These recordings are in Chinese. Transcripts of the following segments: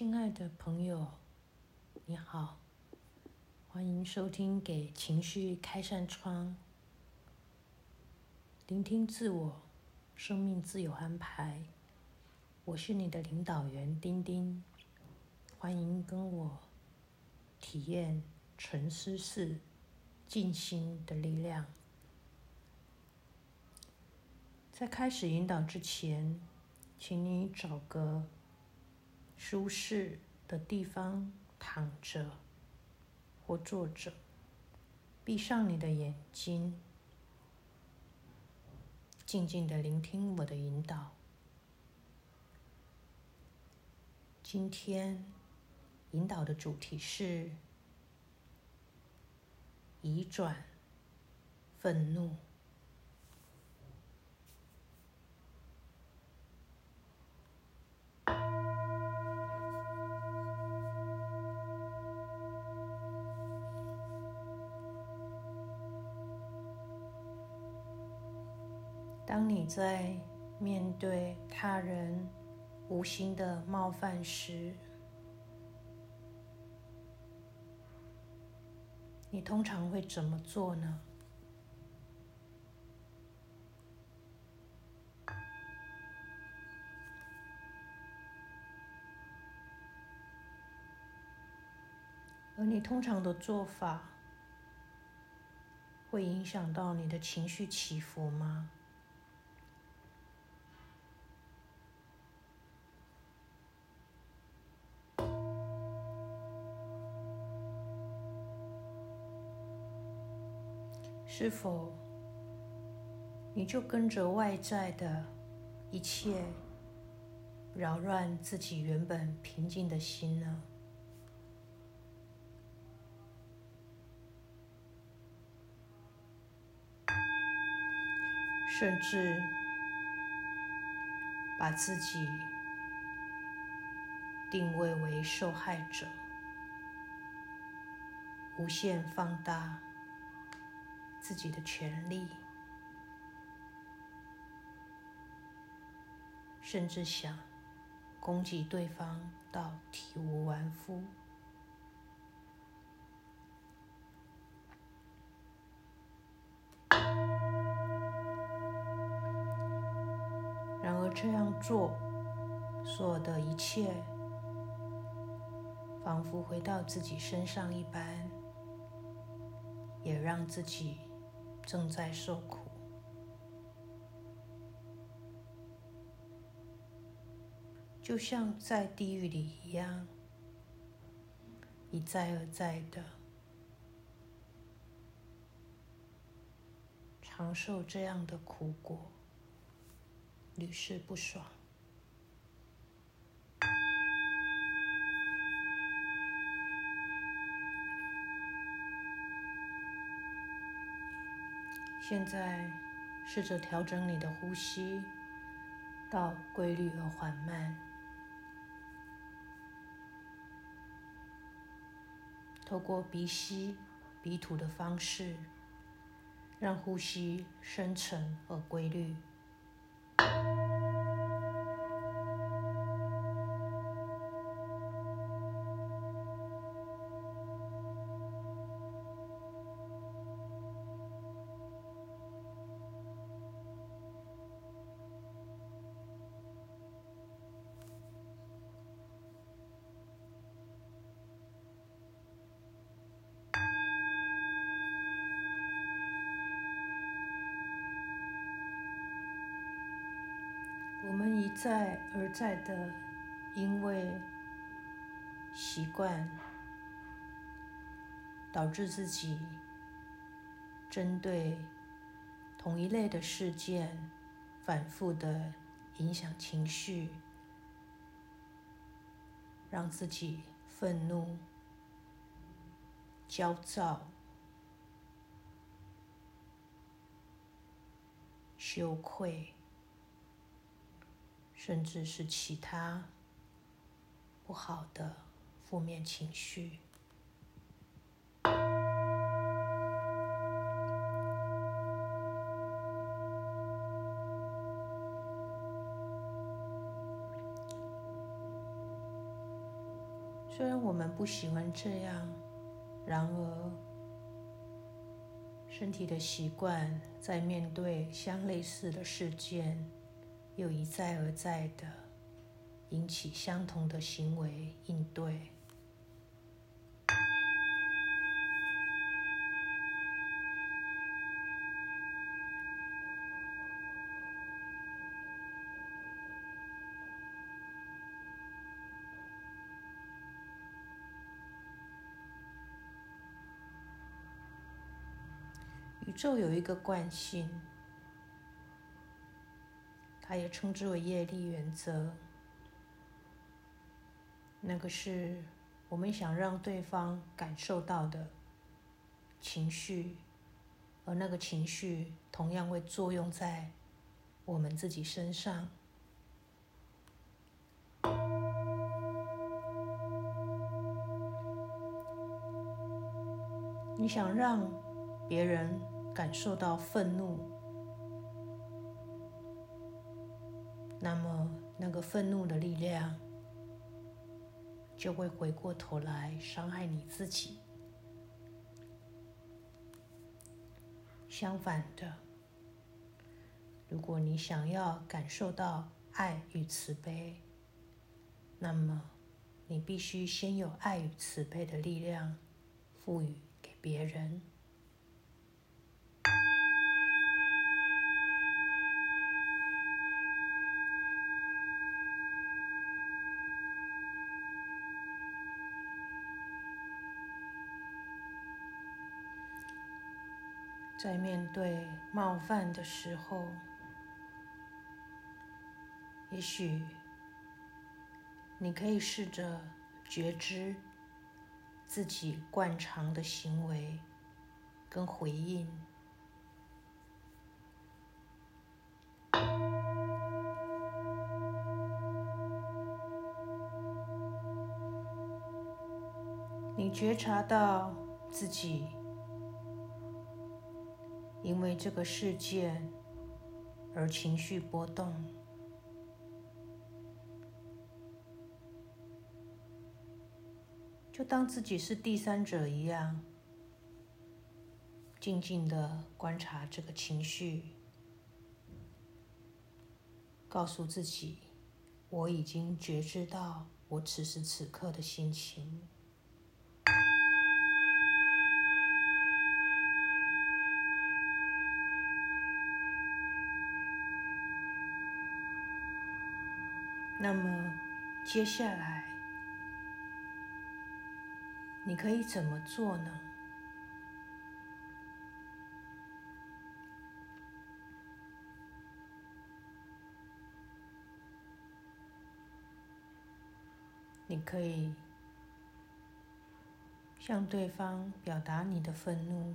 亲爱的朋友，你好，欢迎收听《给情绪开扇窗》，聆听自我，生命自有安排。我是你的领导员丁丁，欢迎跟我体验沉思式静心的力量。在开始引导之前，请你找个。舒适的地方躺着或坐着，闭上你的眼睛，静静的聆听我的引导。今天引导的主题是移转愤怒。在面对他人无心的冒犯时，你通常会怎么做呢？而你通常的做法会影响到你的情绪起伏吗？是否你就跟着外在的一切扰乱自己原本平静的心呢？甚至把自己定位为受害者，无限放大。自己的权利，甚至想攻击对方到体无完肤。然而这样做，所有的一切，仿佛回到自己身上一般，也让自己。正在受苦，就像在地狱里一样，一再而再的尝受这样的苦果，屡试不爽。现在，试着调整你的呼吸，到规律而缓慢。透过鼻吸、鼻吐的方式，让呼吸深沉而规律。一再而再的，因为习惯，导致自己针对同一类的事件，反复的影响情绪，让自己愤怒、焦躁、羞愧。甚至是其他不好的负面情绪。虽然我们不喜欢这样，然而身体的习惯在面对相类似的事件，又一再而再的引起相同的行为应对。宇宙有一个惯性，它也称之为业力原则。那个是我们想让对方感受到的情绪，而那个情绪同样会作用在我们自己身上。你想让别人。感受到愤怒，那么那个愤怒的力量就会回过头来伤害你自己。相反的，如果你想要感受到爱与慈悲，那么你必须先有爱与慈悲的力量赋予给别人。在面对冒犯的时候，也许你可以试着觉知自己惯常的行为跟回应。你觉察到自己。因为这个事件而情绪波动，就当自己是第三者一样，静静的观察这个情绪，告诉自己，我已经觉知到我此时此刻的心情。那么，接下来你可以怎么做呢？你可以向对方表达你的愤怒。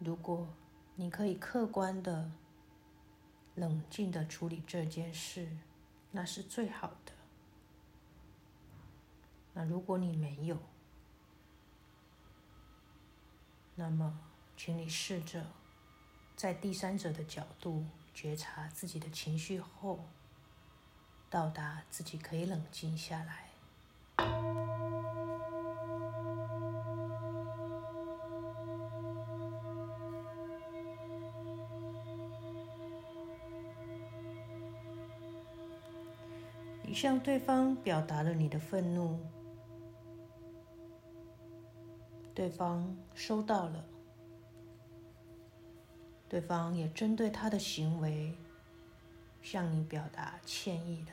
如果你可以客观的。冷静的处理这件事，那是最好的。那如果你没有，那么，请你试着在第三者的角度觉察自己的情绪后，到达自己可以冷静下来。向对方表达了你的愤怒，对方收到了，对方也针对他的行为向你表达歉意了。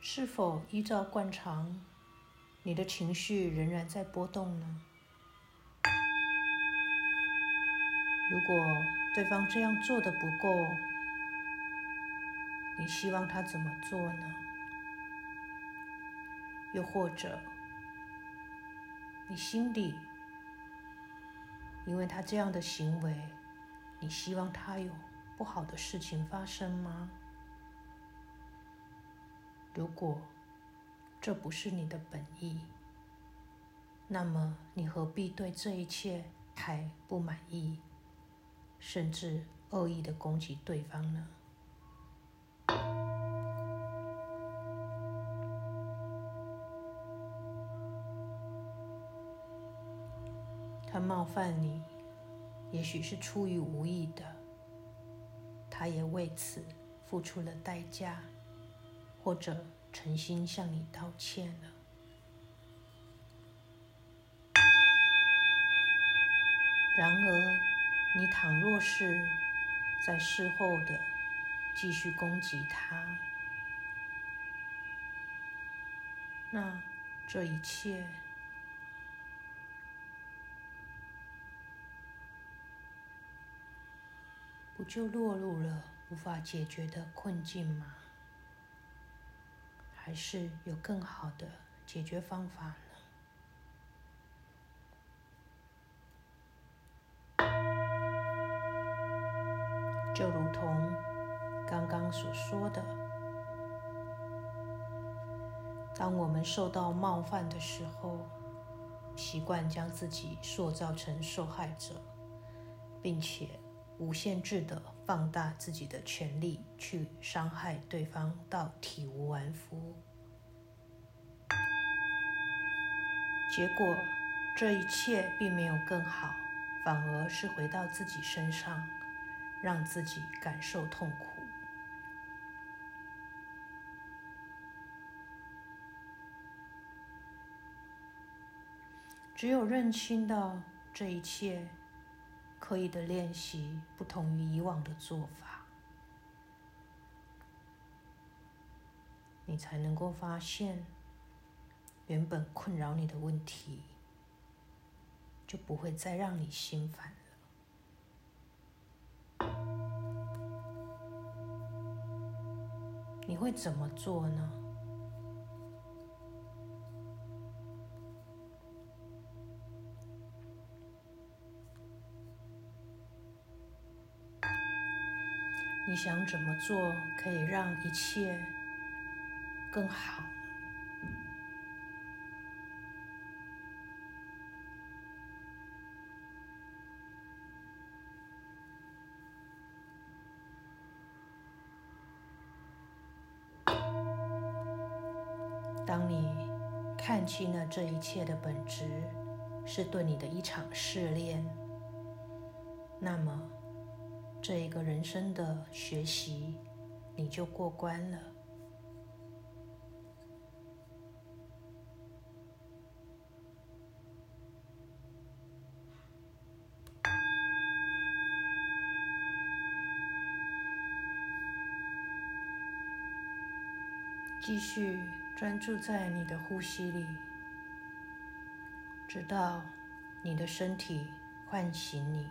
是否依照惯常，你的情绪仍然在波动呢？如果对方这样做的不够，你希望他怎么做呢？又或者，你心里因为他这样的行为，你希望他有不好的事情发生吗？如果这不是你的本意，那么你何必对这一切还、不满意，甚至恶意的攻击对方呢？他冒犯你，也许是出于无意的，他也为此付出了代价，或者诚心向你道歉了。然而，你倘若是在事后的继续攻击他，那这一切不就落入了无法解决的困境吗？还是有更好的解决方法？就如同刚刚所说的，当我们受到冒犯的时候，习惯将自己塑造成受害者，并且无限制的放大自己的权利，去伤害对方到体无完肤。结果，这一切并没有更好，反而是回到自己身上。让自己感受痛苦。只有认清到这一切，刻意的练习不同于以往的做法，你才能够发现，原本困扰你的问题，就不会再让你心烦。你会怎么做呢？你想怎么做可以让一切更好？看清了这一切的本质是对你的一场试炼，那么这一个人生的学习你就过关了。继续。专注在你的呼吸里，直到你的身体唤醒你。